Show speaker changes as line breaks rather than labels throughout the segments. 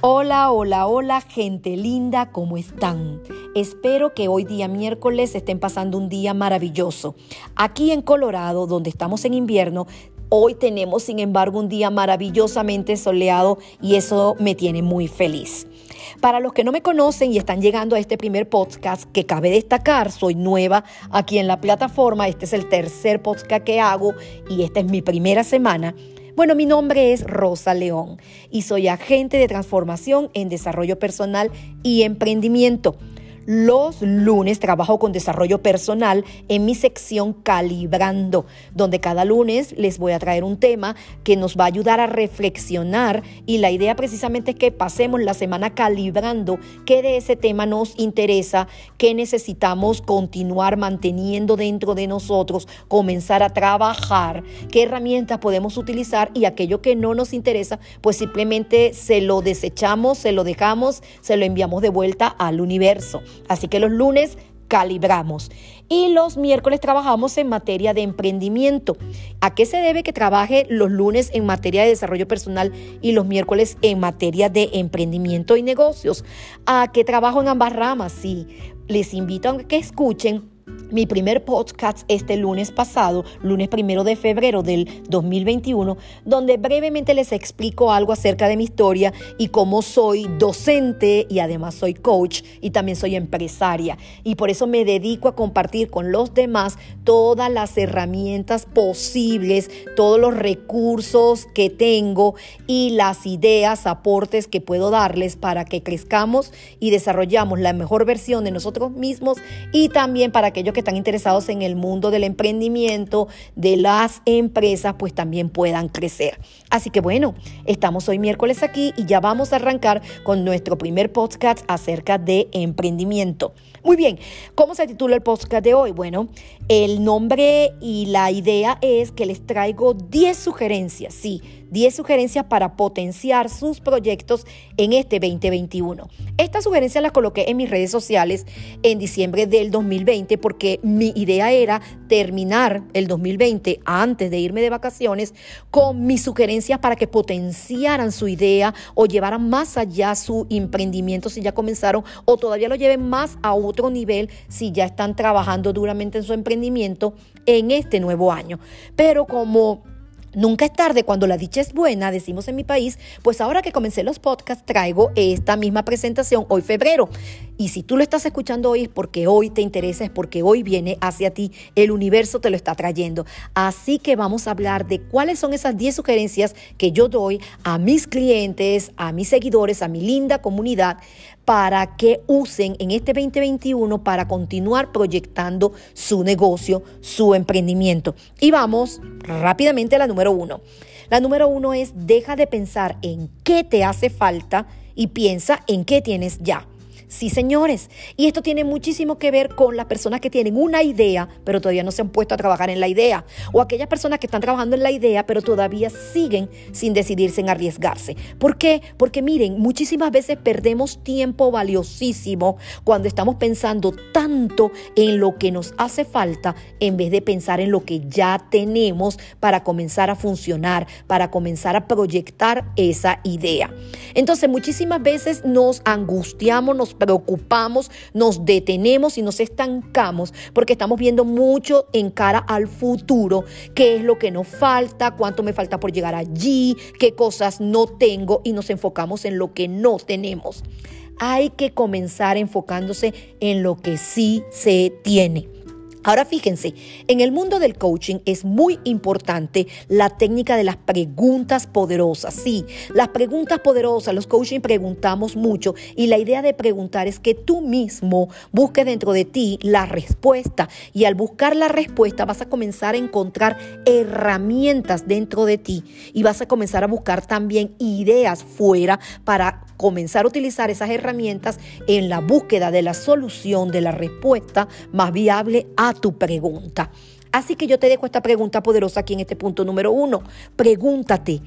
Hola, hola, hola, gente linda, ¿cómo están? Espero que hoy día miércoles estén pasando un día maravilloso. Aquí en Colorado, donde estamos en invierno, hoy tenemos sin embargo un día maravillosamente soleado y eso me tiene muy feliz. Para los que no me conocen y están llegando a este primer podcast, que cabe destacar, soy nueva aquí en la plataforma, este es el tercer podcast que hago y esta es mi primera semana. Bueno, mi nombre es Rosa León y soy agente de transformación en desarrollo personal y emprendimiento. Los lunes trabajo con desarrollo personal en mi sección Calibrando, donde cada lunes les voy a traer un tema que nos va a ayudar a reflexionar y la idea precisamente es que pasemos la semana calibrando qué de ese tema nos interesa, qué necesitamos continuar manteniendo dentro de nosotros, comenzar a trabajar, qué herramientas podemos utilizar y aquello que no nos interesa, pues simplemente se lo desechamos, se lo dejamos, se lo enviamos de vuelta al universo. Así que los lunes calibramos. Y los miércoles trabajamos en materia de emprendimiento. ¿A qué se debe que trabaje los lunes en materia de desarrollo personal y los miércoles en materia de emprendimiento y negocios? ¿A qué trabajo en ambas ramas? Sí, les invito a que escuchen mi primer podcast este lunes pasado, lunes primero de febrero del 2021, donde brevemente les explico algo acerca de mi historia y cómo soy docente y además soy coach y también soy empresaria. Y por eso me dedico a compartir con los demás todas las herramientas posibles, todos los recursos que tengo y las ideas, aportes que puedo darles para que crezcamos y desarrollamos la mejor versión de nosotros mismos y también para aquellos que están interesados en el mundo del emprendimiento, de las empresas, pues también puedan crecer. Así que bueno, estamos hoy miércoles aquí y ya vamos a arrancar con nuestro primer podcast acerca de emprendimiento. Muy bien, ¿cómo se titula el podcast de hoy? Bueno, el nombre y la idea es que les traigo 10 sugerencias, sí, 10 sugerencias para potenciar sus proyectos en este 2021. Estas sugerencias las coloqué en mis redes sociales en diciembre del 2020 porque mi idea era terminar el 2020 antes de irme de vacaciones con mis sugerencias para que potenciaran su idea o llevaran más allá su emprendimiento si ya comenzaron o todavía lo lleven más a otro nivel si ya están trabajando duramente en su emprendimiento en este nuevo año. Pero como Nunca es tarde cuando la dicha es buena, decimos en mi país, pues ahora que comencé los podcasts traigo esta misma presentación hoy febrero. Y si tú lo estás escuchando hoy es porque hoy te interesa, es porque hoy viene hacia ti, el universo te lo está trayendo. Así que vamos a hablar de cuáles son esas 10 sugerencias que yo doy a mis clientes, a mis seguidores, a mi linda comunidad para que usen en este 2021 para continuar proyectando su negocio, su emprendimiento. Y vamos rápidamente a la número uno. La número uno es deja de pensar en qué te hace falta y piensa en qué tienes ya. Sí, señores. Y esto tiene muchísimo que ver con las personas que tienen una idea, pero todavía no se han puesto a trabajar en la idea. O aquellas personas que están trabajando en la idea, pero todavía siguen sin decidirse en arriesgarse. ¿Por qué? Porque miren, muchísimas veces perdemos tiempo valiosísimo cuando estamos pensando tanto en lo que nos hace falta en vez de pensar en lo que ya tenemos para comenzar a funcionar, para comenzar a proyectar esa idea. Entonces, muchísimas veces nos angustiamos, nos preocupamos, nos detenemos y nos estancamos porque estamos viendo mucho en cara al futuro, qué es lo que nos falta, cuánto me falta por llegar allí, qué cosas no tengo y nos enfocamos en lo que no tenemos. Hay que comenzar enfocándose en lo que sí se tiene. Ahora fíjense, en el mundo del coaching es muy importante la técnica de las preguntas poderosas. Sí, las preguntas poderosas, los coaching preguntamos mucho y la idea de preguntar es que tú mismo busques dentro de ti la respuesta y al buscar la respuesta vas a comenzar a encontrar herramientas dentro de ti y vas a comenzar a buscar también ideas fuera para comenzar a utilizar esas herramientas en la búsqueda de la solución, de la respuesta más viable a tu pregunta. Así que yo te dejo esta pregunta poderosa aquí en este punto número uno. Pregúntate,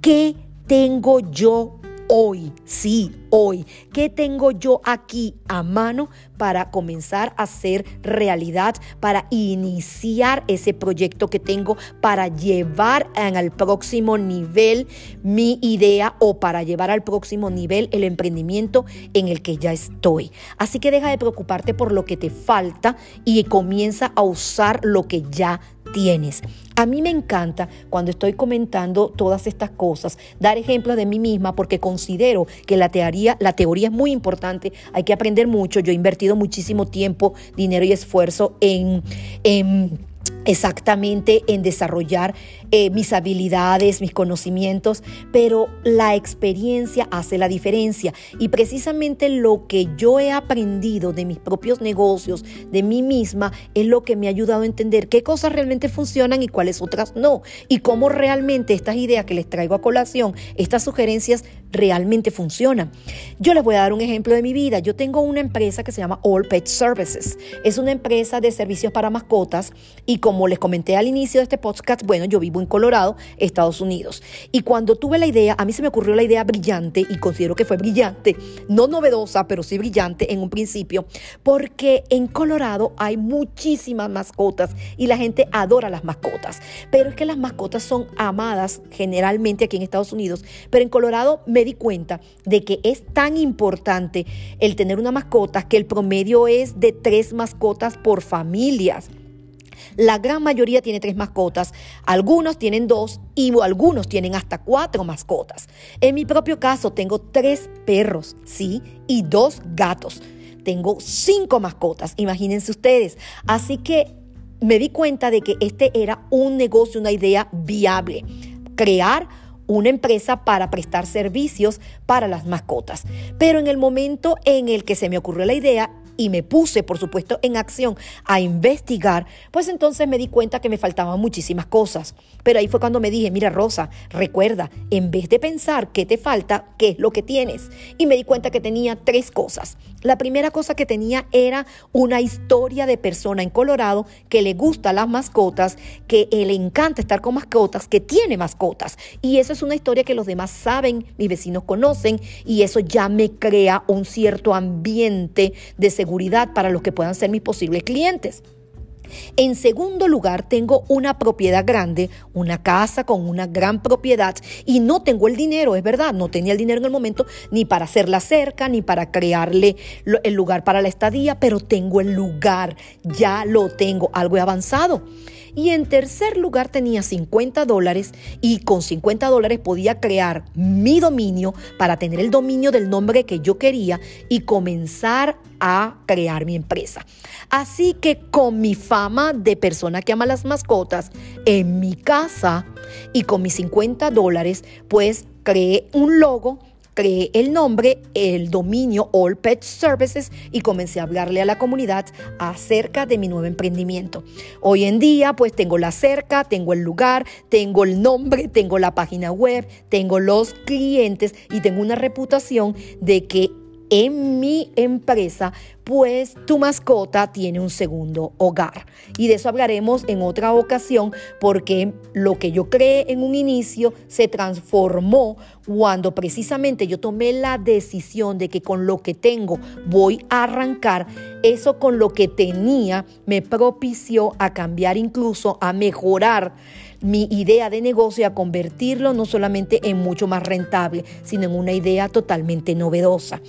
¿qué tengo yo hoy, sí, hoy. ¿Qué tengo yo aquí a mano para comenzar a hacer realidad, para iniciar ese proyecto que tengo, para llevar al próximo nivel mi idea o para llevar al próximo nivel el emprendimiento en el que ya estoy? Así que deja de preocuparte por lo que te falta y comienza a usar lo que ya tienes. A mí me encanta cuando estoy comentando todas estas cosas, dar ejemplos de mí misma porque considero que la teoría, la teoría es muy importante, hay que aprender mucho. Yo he invertido muchísimo tiempo, dinero y esfuerzo en, en exactamente en desarrollar eh, mis habilidades, mis conocimientos, pero la experiencia hace la diferencia. Y precisamente lo que yo he aprendido de mis propios negocios, de mí misma, es lo que me ha ayudado a entender qué cosas realmente funcionan y cuáles otras no. Y cómo realmente estas ideas que les traigo a colación, estas sugerencias realmente funcionan. Yo les voy a dar un ejemplo de mi vida. Yo tengo una empresa que se llama All Pet Services. Es una empresa de servicios para mascotas y como les comenté al inicio de este podcast, bueno, yo vivo en Colorado, Estados Unidos. Y cuando tuve la idea, a mí se me ocurrió la idea brillante y considero que fue brillante, no novedosa, pero sí brillante en un principio, porque en Colorado hay muchísimas mascotas y la gente adora las mascotas. Pero es que las mascotas son amadas generalmente aquí en Estados Unidos, pero en Colorado me di cuenta de que es tan importante el tener una mascota que el promedio es de tres mascotas por familias. La gran mayoría tiene tres mascotas, algunos tienen dos y algunos tienen hasta cuatro mascotas. En mi propio caso tengo tres perros, sí, y dos gatos. Tengo cinco mascotas, imagínense ustedes. Así que me di cuenta de que este era un negocio, una idea viable. Crear una empresa para prestar servicios para las mascotas. Pero en el momento en el que se me ocurrió la idea, y me puse, por supuesto, en acción a investigar, pues entonces me di cuenta que me faltaban muchísimas cosas. Pero ahí fue cuando me dije, mira Rosa, recuerda, en vez de pensar qué te falta, qué es lo que tienes. Y me di cuenta que tenía tres cosas. La primera cosa que tenía era una historia de persona en Colorado que le gusta las mascotas, que le encanta estar con mascotas, que tiene mascotas. Y eso es una historia que los demás saben, mis vecinos conocen, y eso ya me crea un cierto ambiente de seguridad seguridad para los que puedan ser mis posibles clientes. En segundo lugar, tengo una propiedad grande, una casa con una gran propiedad y no tengo el dinero, es verdad, no tenía el dinero en el momento ni para hacerla cerca, ni para crearle el lugar para la estadía, pero tengo el lugar, ya lo tengo, algo he avanzado. Y en tercer lugar tenía 50 dólares y con 50 dólares podía crear mi dominio para tener el dominio del nombre que yo quería y comenzar a crear mi empresa. Así que con mi fama de persona que ama las mascotas en mi casa y con mis 50 dólares, pues creé un logo creé el nombre, el dominio All Pet Services y comencé a hablarle a la comunidad acerca de mi nuevo emprendimiento. Hoy en día pues tengo la cerca, tengo el lugar, tengo el nombre, tengo la página web, tengo los clientes y tengo una reputación de que en mi empresa, pues tu mascota tiene un segundo hogar. Y de eso hablaremos en otra ocasión porque lo que yo creé en un inicio se transformó cuando precisamente yo tomé la decisión de que con lo que tengo voy a arrancar, eso con lo que tenía me propició a cambiar incluso, a mejorar mi idea de negocio y a convertirlo no solamente en mucho más rentable, sino en una idea totalmente novedosa.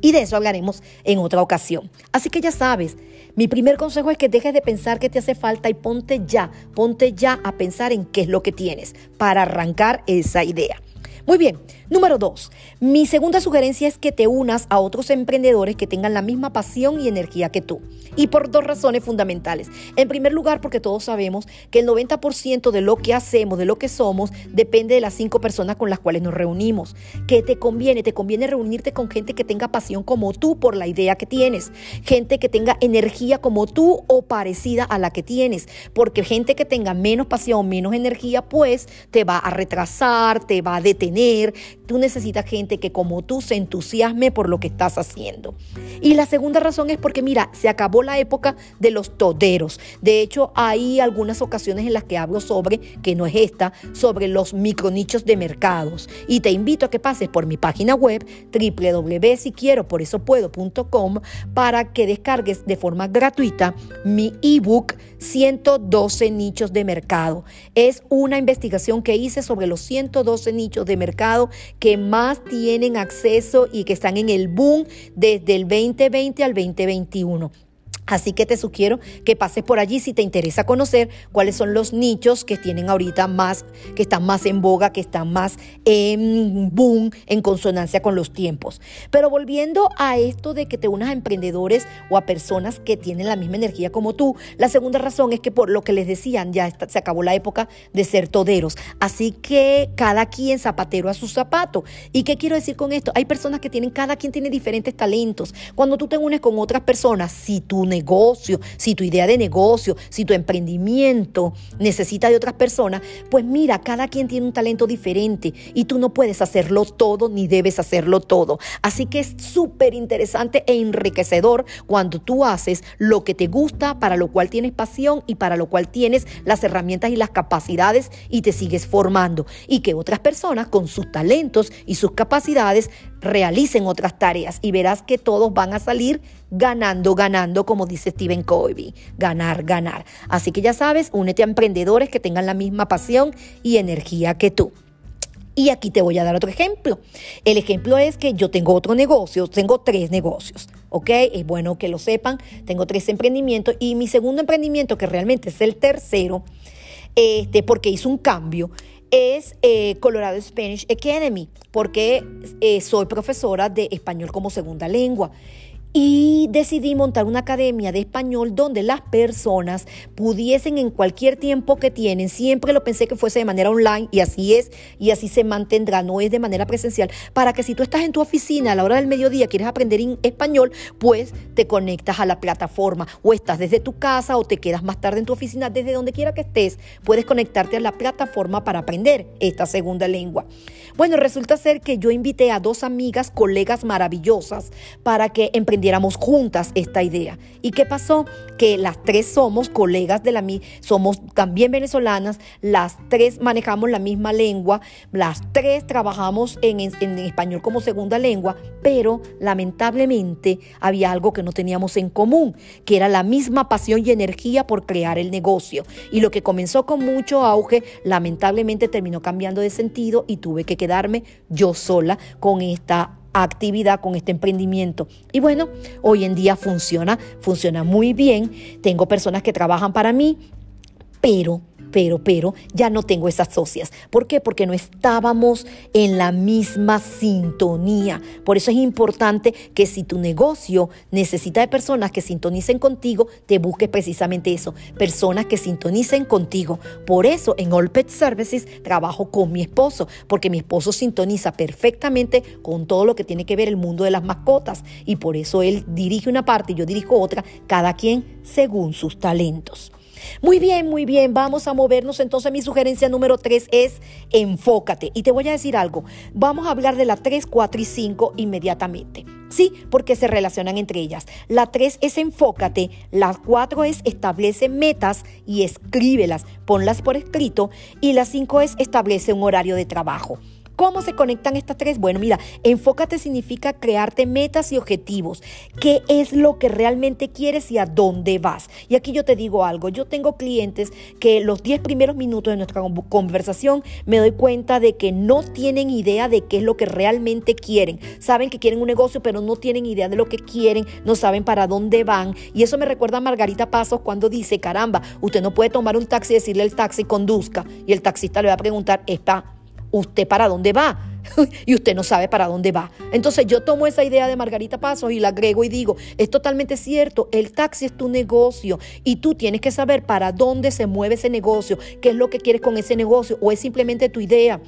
Y de eso hablaremos en otra ocasión. Así que ya sabes, mi primer consejo es que dejes de pensar que te hace falta y ponte ya, ponte ya a pensar en qué es lo que tienes para arrancar esa idea. Muy bien, número dos. Mi segunda sugerencia es que te unas a otros emprendedores que tengan la misma pasión y energía que tú. Y por dos razones fundamentales. En primer lugar, porque todos sabemos que el 90% de lo que hacemos, de lo que somos, depende de las cinco personas con las cuales nos reunimos. ¿Qué te conviene? Te conviene reunirte con gente que tenga pasión como tú por la idea que tienes. Gente que tenga energía como tú o parecida a la que tienes. Porque gente que tenga menos pasión, menos energía, pues te va a retrasar, te va a detener tú necesitas gente que como tú se entusiasme por lo que estás haciendo. Y la segunda razón es porque, mira, se acabó la época de los toderos. De hecho, hay algunas ocasiones en las que hablo sobre, que no es esta, sobre los micronichos de mercados. Y te invito a que pases por mi página web www.siquieroporesopuedo.com para que descargues de forma gratuita mi ebook 112 nichos de mercado. Es una investigación que hice sobre los 112 nichos de mercado que más tienen acceso y que están en el boom desde el 2020 al 2021. Así que te sugiero que pases por allí si te interesa conocer cuáles son los nichos que tienen ahorita más, que están más en boga, que están más en boom, en consonancia con los tiempos. Pero volviendo a esto de que te unas a emprendedores o a personas que tienen la misma energía como tú, la segunda razón es que por lo que les decían, ya se acabó la época de ser toderos. Así que cada quien zapatero a su zapato. ¿Y qué quiero decir con esto? Hay personas que tienen, cada quien tiene diferentes talentos. Cuando tú te unes con otras personas, si tú negocio, si tu idea de negocio, si tu emprendimiento necesita de otras personas, pues mira, cada quien tiene un talento diferente y tú no puedes hacerlo todo ni debes hacerlo todo. Así que es súper interesante e enriquecedor cuando tú haces lo que te gusta, para lo cual tienes pasión y para lo cual tienes las herramientas y las capacidades y te sigues formando. Y que otras personas con sus talentos y sus capacidades realicen otras tareas y verás que todos van a salir ganando, ganando, como dice Stephen Covey, ganar, ganar. Así que ya sabes, únete a emprendedores que tengan la misma pasión y energía que tú. Y aquí te voy a dar otro ejemplo. El ejemplo es que yo tengo otro negocio, tengo tres negocios, ¿ok? Es bueno que lo sepan, tengo tres emprendimientos y mi segundo emprendimiento, que realmente es el tercero, este, porque hizo un cambio, es eh, Colorado Spanish Academy, porque eh, soy profesora de español como segunda lengua y decidí montar una academia de español donde las personas pudiesen en cualquier tiempo que tienen, siempre lo pensé que fuese de manera online y así es y así se mantendrá, no es de manera presencial, para que si tú estás en tu oficina a la hora del mediodía, quieres aprender en español, pues te conectas a la plataforma o estás desde tu casa o te quedas más tarde en tu oficina, desde donde quiera que estés, puedes conectarte a la plataforma para aprender esta segunda lengua. Bueno, resulta ser que yo invité a dos amigas, colegas maravillosas, para que emprendieran juntas esta idea. ¿Y qué pasó? Que las tres somos colegas de la misma, somos también venezolanas, las tres manejamos la misma lengua, las tres trabajamos en, en español como segunda lengua, pero lamentablemente había algo que no teníamos en común, que era la misma pasión y energía por crear el negocio. Y lo que comenzó con mucho auge, lamentablemente terminó cambiando de sentido y tuve que quedarme yo sola con esta actividad, con este emprendimiento. Y bueno, hoy en día funciona, funciona muy bien. Tengo personas que trabajan para mí, pero pero, pero, ya no tengo esas socias. ¿Por qué? Porque no estábamos en la misma sintonía. Por eso es importante que si tu negocio necesita de personas que sintonicen contigo, te busques precisamente eso, personas que sintonicen contigo. Por eso en All Pet Services trabajo con mi esposo, porque mi esposo sintoniza perfectamente con todo lo que tiene que ver el mundo de las mascotas y por eso él dirige una parte y yo dirijo otra, cada quien según sus talentos. Muy bien, muy bien, vamos a movernos. Entonces mi sugerencia número tres es enfócate. Y te voy a decir algo, vamos a hablar de la 3, 4 y 5 inmediatamente. Sí, porque se relacionan entre ellas. La 3 es enfócate, la 4 es establece metas y escríbelas, ponlas por escrito y la 5 es establece un horario de trabajo. ¿Cómo se conectan estas tres? Bueno, mira, enfócate significa crearte metas y objetivos. ¿Qué es lo que realmente quieres y a dónde vas? Y aquí yo te digo algo, yo tengo clientes que los 10 primeros minutos de nuestra conversación me doy cuenta de que no tienen idea de qué es lo que realmente quieren. Saben que quieren un negocio, pero no tienen idea de lo que quieren, no saben para dónde van. Y eso me recuerda a Margarita Pasos cuando dice, caramba, usted no puede tomar un taxi y decirle al taxi conduzca. Y el taxista le va a preguntar, está ¿usted para dónde va? y usted no sabe para dónde va. Entonces yo tomo esa idea de Margarita Pasos y la agrego y digo, es totalmente cierto, el taxi es tu negocio y tú tienes que saber para dónde se mueve ese negocio, qué es lo que quieres con ese negocio o es simplemente tu idea.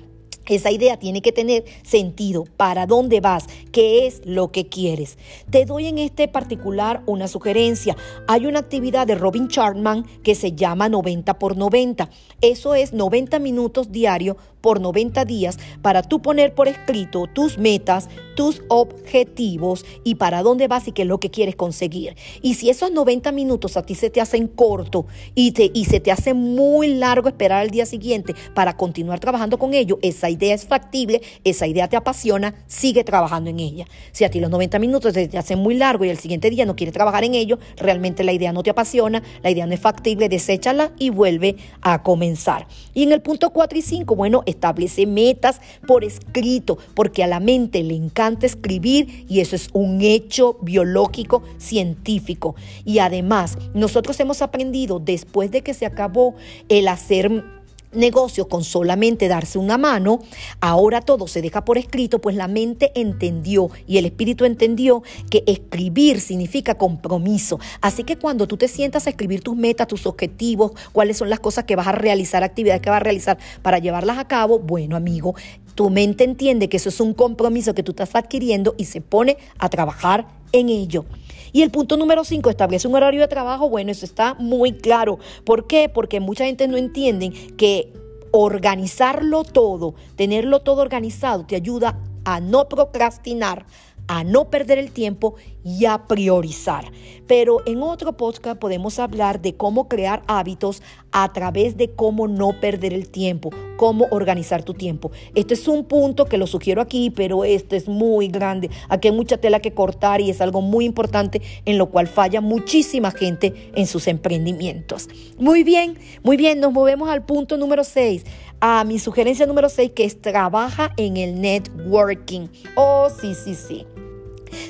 Esa idea tiene que tener sentido. ¿Para dónde vas? ¿Qué es lo que quieres? Te doy en este particular una sugerencia. Hay una actividad de Robin Chartman que se llama 90 por 90. Eso es 90 minutos diarios por 90 días para tú poner por escrito tus metas, tus objetivos y para dónde vas y qué es lo que quieres conseguir. Y si esos 90 minutos a ti se te hacen corto y, te, y se te hace muy largo esperar al día siguiente para continuar trabajando con ello, esa idea es factible, esa idea te apasiona, sigue trabajando en ella. Si a ti los 90 minutos se te hacen muy largo y el siguiente día no quieres trabajar en ello, realmente la idea no te apasiona, la idea no es factible, deséchala y vuelve a comenzar. Y en el punto 4 y 5, bueno, establece metas por escrito, porque a la mente le encanta escribir y eso es un hecho biológico científico. Y además, nosotros hemos aprendido después de que se acabó el hacer negocio con solamente darse una mano, ahora todo se deja por escrito, pues la mente entendió y el espíritu entendió que escribir significa compromiso. Así que cuando tú te sientas a escribir tus metas, tus objetivos, cuáles son las cosas que vas a realizar, actividades que vas a realizar para llevarlas a cabo, bueno amigo, tu mente entiende que eso es un compromiso que tú estás adquiriendo y se pone a trabajar en ello. Y el punto número 5, establece un horario de trabajo. Bueno, eso está muy claro. ¿Por qué? Porque mucha gente no entiende que organizarlo todo, tenerlo todo organizado, te ayuda a no procrastinar, a no perder el tiempo y a priorizar. Pero en otro podcast podemos hablar de cómo crear hábitos a través de cómo no perder el tiempo, cómo organizar tu tiempo. Este es un punto que lo sugiero aquí, pero este es muy grande. Aquí hay mucha tela que cortar y es algo muy importante en lo cual falla muchísima gente en sus emprendimientos. Muy bien, muy bien, nos movemos al punto número 6 a mi sugerencia número 6 que es trabaja en el networking. Oh, sí, sí, sí.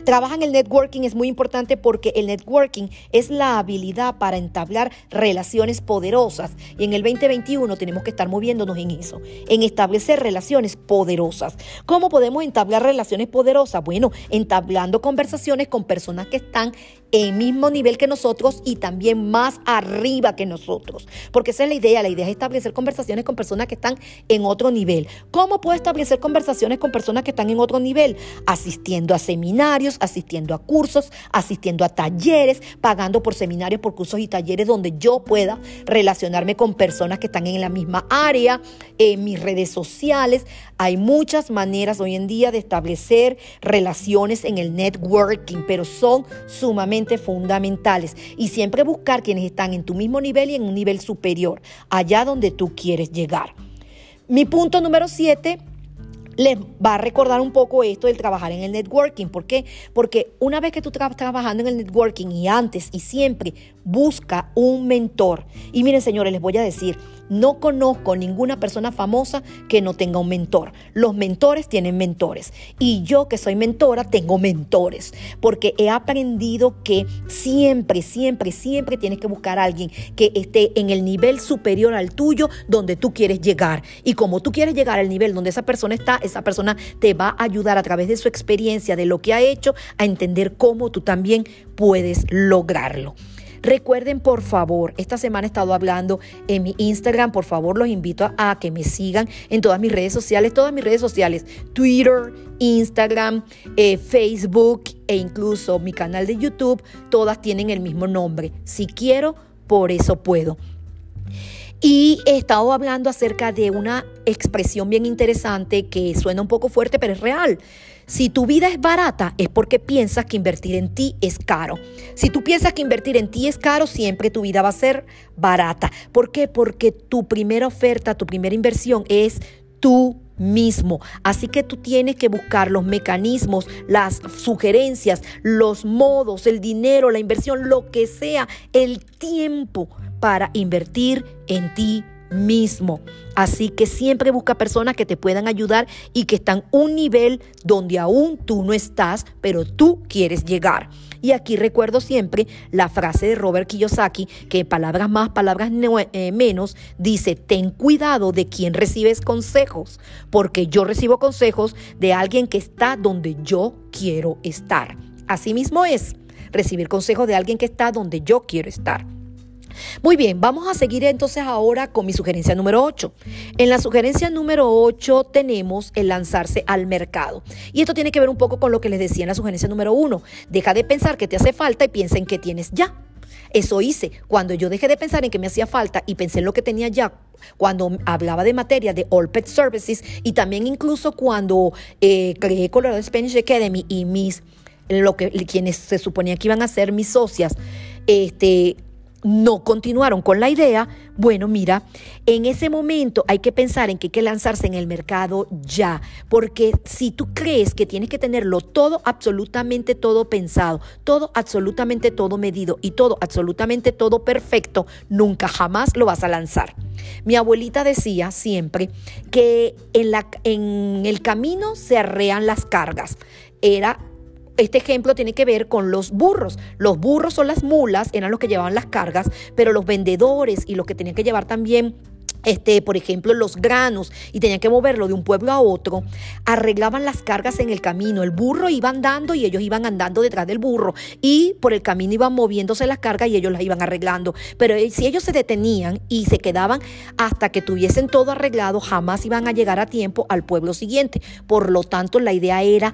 Trabaja en el networking es muy importante porque el networking es la habilidad para entablar relaciones poderosas y en el 2021 tenemos que estar moviéndonos en eso, en establecer relaciones poderosas. ¿Cómo podemos entablar relaciones poderosas? Bueno, entablando conversaciones con personas que están en mismo nivel que nosotros y también más arriba que nosotros. Porque esa es la idea, la idea es establecer conversaciones con personas que están en otro nivel. ¿Cómo puedo establecer conversaciones con personas que están en otro nivel? Asistiendo a seminarios, asistiendo a cursos, asistiendo a talleres, pagando por seminarios, por cursos y talleres donde yo pueda relacionarme con personas que están en la misma área, en mis redes sociales. Hay muchas maneras hoy en día de establecer relaciones en el networking, pero son sumamente fundamentales. Y siempre buscar quienes están en tu mismo nivel y en un nivel superior, allá donde tú quieres llegar. Mi punto número siete les va a recordar un poco esto del trabajar en el networking. ¿Por qué? Porque una vez que tú estás trabajando en el networking y antes y siempre busca un mentor. Y miren, señores, les voy a decir, no conozco ninguna persona famosa que no tenga un mentor. Los mentores tienen mentores. Y yo que soy mentora, tengo mentores. Porque he aprendido que siempre, siempre, siempre tienes que buscar a alguien que esté en el nivel superior al tuyo donde tú quieres llegar. Y como tú quieres llegar al nivel donde esa persona está, esa persona te va a ayudar a través de su experiencia, de lo que ha hecho, a entender cómo tú también puedes lograrlo. Recuerden, por favor, esta semana he estado hablando en mi Instagram. Por favor, los invito a, que me sigan en todas mis redes sociales, todas mis redes sociales, Twitter, Instagram, eh, Facebook e incluso mi canal de YouTube. Todas tienen el mismo nombre. Si quiero, por eso puedo. Y he estado hablando acerca de una expresión bien interesante que suena un poco fuerte, pero es real. Si tu vida es barata, es porque piensas que invertir en ti es caro. Si tú piensas que invertir en ti es caro, siempre tu vida va a ser barata. ¿Por qué? Porque tu primera oferta, tu primera inversión es tú mismo. Así que tú tienes que buscar los mecanismos, las sugerencias, los modos, el dinero, la inversión, lo que sea, el tiempo para invertir en ti mismo. Así que siempre busca personas que te puedan ayudar y que están un nivel donde aún tú no estás, pero tú quieres llegar. Y aquí recuerdo siempre la frase de Robert Kiyosaki, que palabras más, palabras eh, menos, dice, ten cuidado de quien recibes consejos, porque yo recibo consejos de alguien que está donde yo quiero estar. Así mismo es recibir consejos de alguien que está donde yo quiero estar. Muy bien, vamos a seguir entonces ahora con mi sugerencia número 8. En la sugerencia número 8 tenemos el lanzarse al mercado. Y esto tiene que ver un poco con lo que les decía en la sugerencia número 1. Deja de pensar que te hace falta y piensa en que tienes ya. Eso hice. Cuando yo dejé de pensar en que me hacía falta y pensé en lo que tenía ya, cuando hablaba de materia de All Pet Services y también incluso cuando eh, creé Colorado Spanish Academy y mis lo que quienes se suponía que iban a ser mis socias, este, no continuaron con la idea, bueno, mira, en ese momento hay que pensar en que hay que lanzarse en el mercado ya, porque si tú crees que tienes que tenerlo todo, absolutamente todo pensado, todo, absolutamente todo medido y todo, absolutamente todo perfecto, nunca jamás lo vas a lanzar. Mi abuelita decía siempre que en, la, en el camino se arrean las cargas. Era este ejemplo tiene que ver con los burros. Los burros son las mulas, eran los que llevaban las cargas, pero los vendedores y los que tenían que llevar también este, por ejemplo, los granos y tenían que moverlo de un pueblo a otro, arreglaban las cargas en el camino. El burro iba andando y ellos iban andando detrás del burro y por el camino iban moviéndose las cargas y ellos las iban arreglando. Pero eh, si ellos se detenían y se quedaban hasta que tuviesen todo arreglado, jamás iban a llegar a tiempo al pueblo siguiente. Por lo tanto, la idea era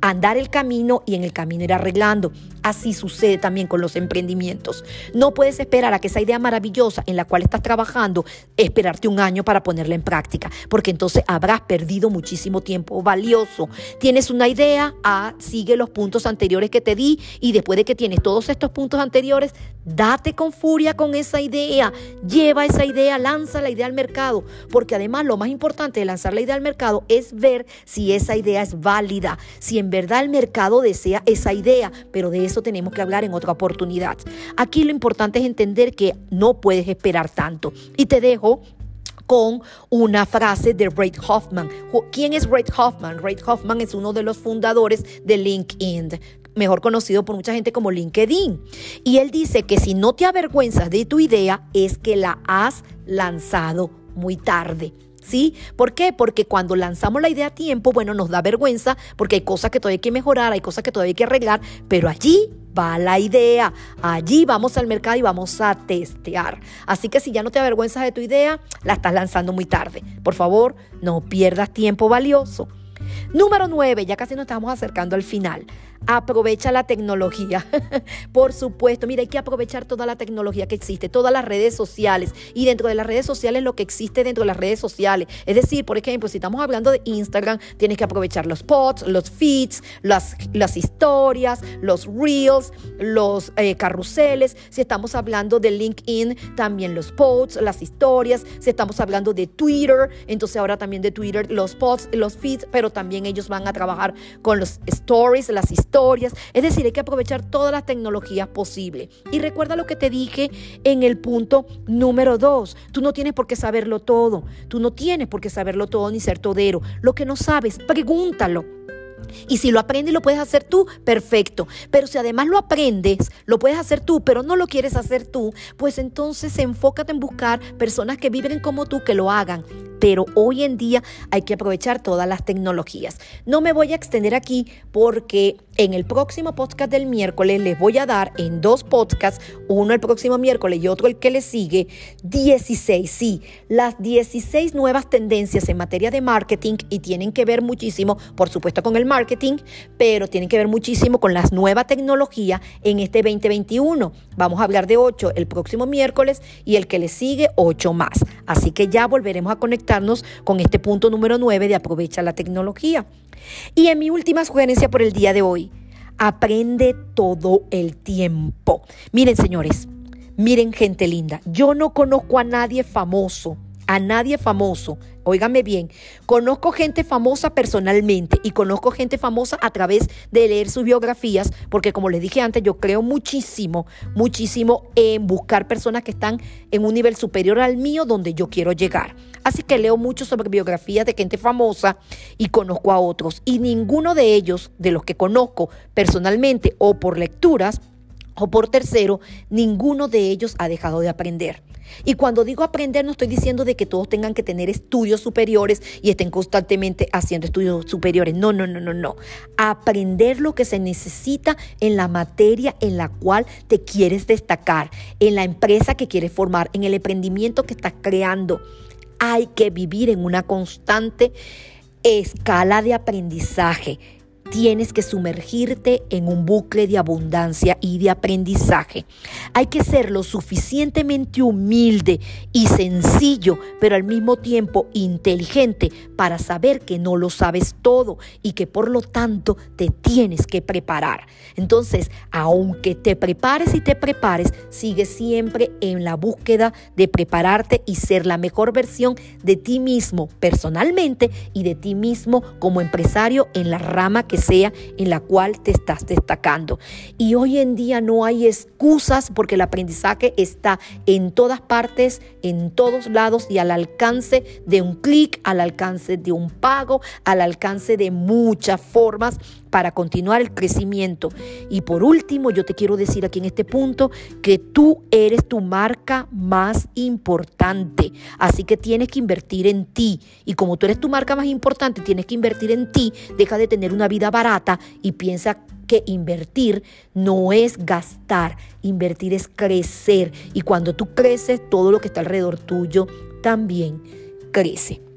andar el camino y en el camino ir arreglando. Así sucede también con los emprendimientos. No puedes esperar a que esa idea maravillosa en la cual estás trabajando, esperarte un año para ponerla en práctica, porque entonces habrás perdido muchísimo tiempo valioso. Tienes una idea, ah, sigue los puntos anteriores que te di y después de que tienes todos estos puntos anteriores, date con furia con esa idea, lleva esa idea, lanza la idea al mercado, porque además lo más importante de lanzar la idea al mercado es ver si esa idea es válida, si en verdad el mercado desea esa idea, pero de eso tenemos que hablar en otra oportunidad. Aquí lo importante es entender que no puedes esperar tanto. Y te dejo con una frase de Ray Hoffman. ¿Quién es Ray Hoffman? Ray Hoffman es uno de los fundadores de LinkedIn mejor conocido por mucha gente como LinkedIn. Y él dice que si no te avergüenzas de tu idea es que la has lanzado muy tarde. ¿Sí? ¿Por qué? Porque cuando lanzamos la idea a tiempo, bueno, nos da vergüenza porque hay cosas que todavía hay que mejorar, hay cosas que todavía hay que arreglar, pero allí va la idea. Allí vamos al mercado y vamos a testear. Así que si ya no te avergüenzas de tu idea, la estás lanzando muy tarde. Por favor, no pierdas tiempo valioso. Número 9, ya casi nos estamos acercando al final. Aprovecha la tecnología. Por supuesto, mira, hay que aprovechar toda la tecnología que existe, todas las redes sociales. Y dentro de las redes sociales, lo que existe dentro de las redes sociales. Es decir, por ejemplo, si estamos hablando de Instagram, tienes que aprovechar los posts, los feeds, las, las historias, los reels, los eh, carruseles. Si estamos hablando de LinkedIn, también los posts, las historias. Si estamos hablando de Twitter, entonces ahora también de Twitter, los posts, los feeds, pero también ellos van a trabajar con los stories, las historias es decir, hay que aprovechar todas las tecnologías posibles. Y recuerda lo que te dije en el punto número dos. Tú no tienes por qué saberlo todo. Tú no tienes por qué saberlo todo ni ser todero. Lo que no sabes, pregúntalo. Y si lo aprendes y lo puedes hacer tú, perfecto. Pero si además lo aprendes, lo puedes hacer tú, pero no lo quieres hacer tú, pues entonces enfócate en buscar personas que viven como tú, que lo hagan pero hoy en día hay que aprovechar todas las tecnologías. No me voy a extender aquí porque en el próximo podcast del miércoles les voy a dar en dos podcasts, uno el próximo miércoles y otro el que le sigue, 16, sí, las 16 nuevas tendencias en materia de marketing y tienen que ver muchísimo, por supuesto, con el marketing, pero tienen que ver muchísimo con las nuevas tecnologías en este 2021. Vamos a hablar de 8 el próximo miércoles y el que le sigue 8 más. Así que ya volveremos a conectar con este punto número 9 de aprovecha la tecnología. Y en mi última sugerencia por el día de hoy, aprende todo el tiempo. Miren, señores, miren, gente linda, yo no conozco a nadie famoso, a nadie famoso Óigame bien, conozco gente famosa personalmente y conozco gente famosa a través de leer sus biografías, porque como les dije antes, yo creo muchísimo, muchísimo en buscar personas que están en un nivel superior al mío donde yo quiero llegar. Así que leo mucho sobre biografías de gente famosa y conozco a otros. Y ninguno de ellos, de los que conozco personalmente o por lecturas, o por tercero, ninguno de ellos ha dejado de aprender. Y cuando digo aprender, no estoy diciendo de que todos tengan que tener estudios superiores y estén constantemente haciendo estudios superiores. No, no, no, no, no. Aprender lo que se necesita en la materia en la cual te quieres destacar, en la empresa que quieres formar, en el emprendimiento que estás creando. Hay que vivir en una constante escala de aprendizaje tienes que sumergirte en un bucle de abundancia y de aprendizaje. Hay que ser lo suficientemente humilde y sencillo, pero al mismo tiempo inteligente para saber que no lo sabes todo y que por lo tanto te tienes que preparar. Entonces, aunque te prepares y te prepares, sigue siempre en la búsqueda de prepararte y ser la mejor versión de ti mismo personalmente y de ti mismo como empresario en la rama que sea en la cual te estás destacando. Y hoy en día no hay excusas porque el aprendizaje está en todas partes, en todos lados y al alcance de un clic, al alcance de un pago, al alcance de muchas formas para continuar el crecimiento. Y por último, yo te quiero decir aquí en este punto que tú eres tu marca más importante. Así que tienes que invertir en ti. Y como tú eres tu marca más importante, tienes que invertir en ti. Deja de tener una vida barata y piensa que invertir no es gastar, invertir es crecer. Y cuando tú creces, todo lo que está alrededor tuyo también crece.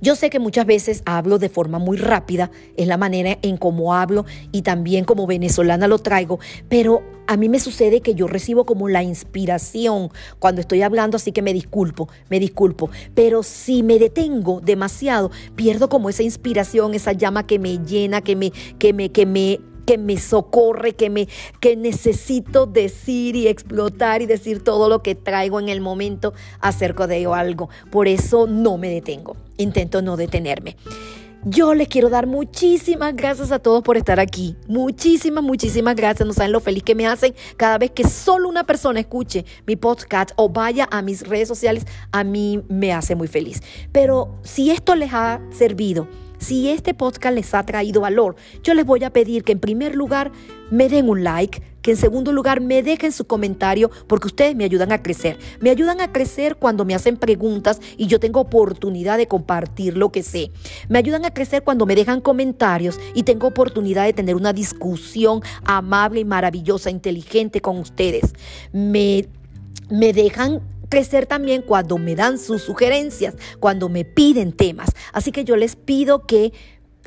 Yo sé que muchas veces hablo de forma muy rápida, es la manera en cómo hablo y también como venezolana lo traigo, pero a mí me sucede que yo recibo como la inspiración cuando estoy hablando, así que me disculpo, me disculpo. Pero si me detengo demasiado, pierdo como esa inspiración, esa llama que me llena, que me, que me, que me que me socorre, que me que necesito decir y explotar y decir todo lo que traigo en el momento acerca de algo. Por eso no me detengo. Intento no detenerme. Yo les quiero dar muchísimas gracias a todos por estar aquí. Muchísimas, muchísimas gracias. No saben lo feliz que me hacen cada vez que solo una persona escuche mi podcast o vaya a mis redes sociales. A mí me hace muy feliz. Pero si esto les ha servido, si este podcast les ha traído valor, yo les voy a pedir que en primer lugar me den un like, que en segundo lugar me dejen su comentario porque ustedes me ayudan a crecer. Me ayudan a crecer cuando me hacen preguntas y yo tengo oportunidad de compartir lo que sé. Me ayudan a crecer cuando me dejan comentarios y tengo oportunidad de tener una discusión amable y maravillosa, inteligente con ustedes. Me, me dejan crecer también cuando me dan sus sugerencias, cuando me piden temas. Así que yo les pido que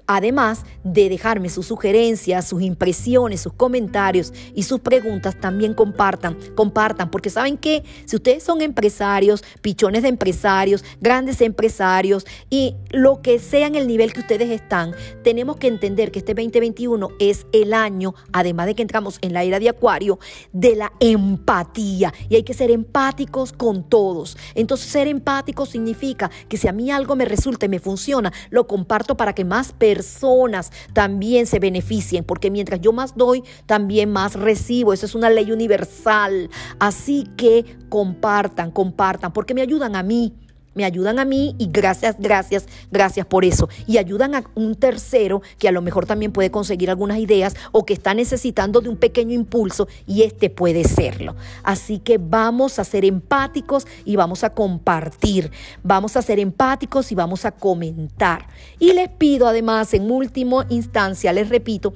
Además de dejarme sus sugerencias, sus impresiones, sus comentarios y sus preguntas, también compartan, compartan, porque saben que si ustedes son empresarios, pichones de empresarios, grandes empresarios y lo que sea en el nivel que ustedes están, tenemos que entender que este 2021 es el año, además de que entramos en la era de Acuario, de la empatía. Y hay que ser empáticos con todos. Entonces ser empático significa que si a mí algo me resulta y me funciona, lo comparto para que más personas personas también se beneficien, porque mientras yo más doy, también más recibo. Eso es una ley universal. Así que compartan, compartan, porque me ayudan a mí me ayudan a mí y gracias, gracias, gracias por eso. Y ayudan a un tercero que a lo mejor también puede conseguir algunas ideas o que está necesitando de un pequeño impulso y este puede serlo. Así que vamos a ser empáticos y vamos a compartir. Vamos a ser empáticos y vamos a comentar. Y les pido además, en última instancia, les repito,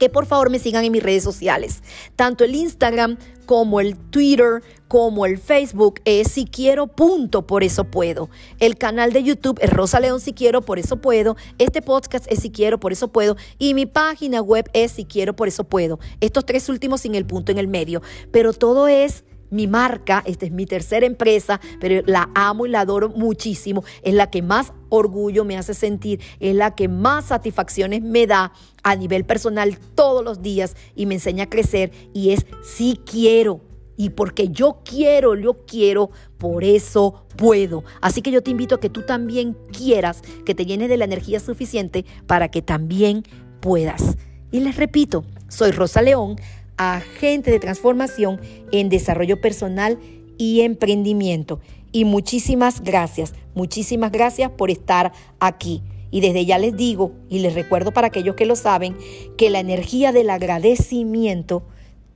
que por favor me sigan en mis redes sociales, tanto el Instagram como el Twitter, como el Facebook es si quiero, punto, por eso puedo. El canal de YouTube es Rosa León si quiero, por eso puedo. Este podcast es si quiero, por eso puedo. Y mi página web es si quiero, por eso puedo. Estos tres últimos sin el punto en el medio. Pero todo es mi marca, esta es mi tercera empresa, pero la amo y la adoro muchísimo. Es la que más orgullo me hace sentir, es la que más satisfacciones me da a nivel personal todos los días y me enseña a crecer y es si quiero. Y porque yo quiero, yo quiero, por eso puedo. Así que yo te invito a que tú también quieras, que te llenes de la energía suficiente para que también puedas. Y les repito, soy Rosa León agente de transformación en desarrollo personal y emprendimiento. Y muchísimas gracias, muchísimas gracias por estar aquí. Y desde ya les digo y les recuerdo para aquellos que lo saben que la energía del agradecimiento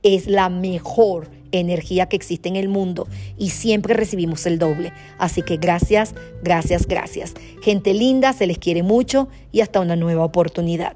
es la mejor energía que existe en el mundo y siempre recibimos el doble. Así que gracias, gracias, gracias. Gente linda, se les quiere mucho y hasta una nueva oportunidad.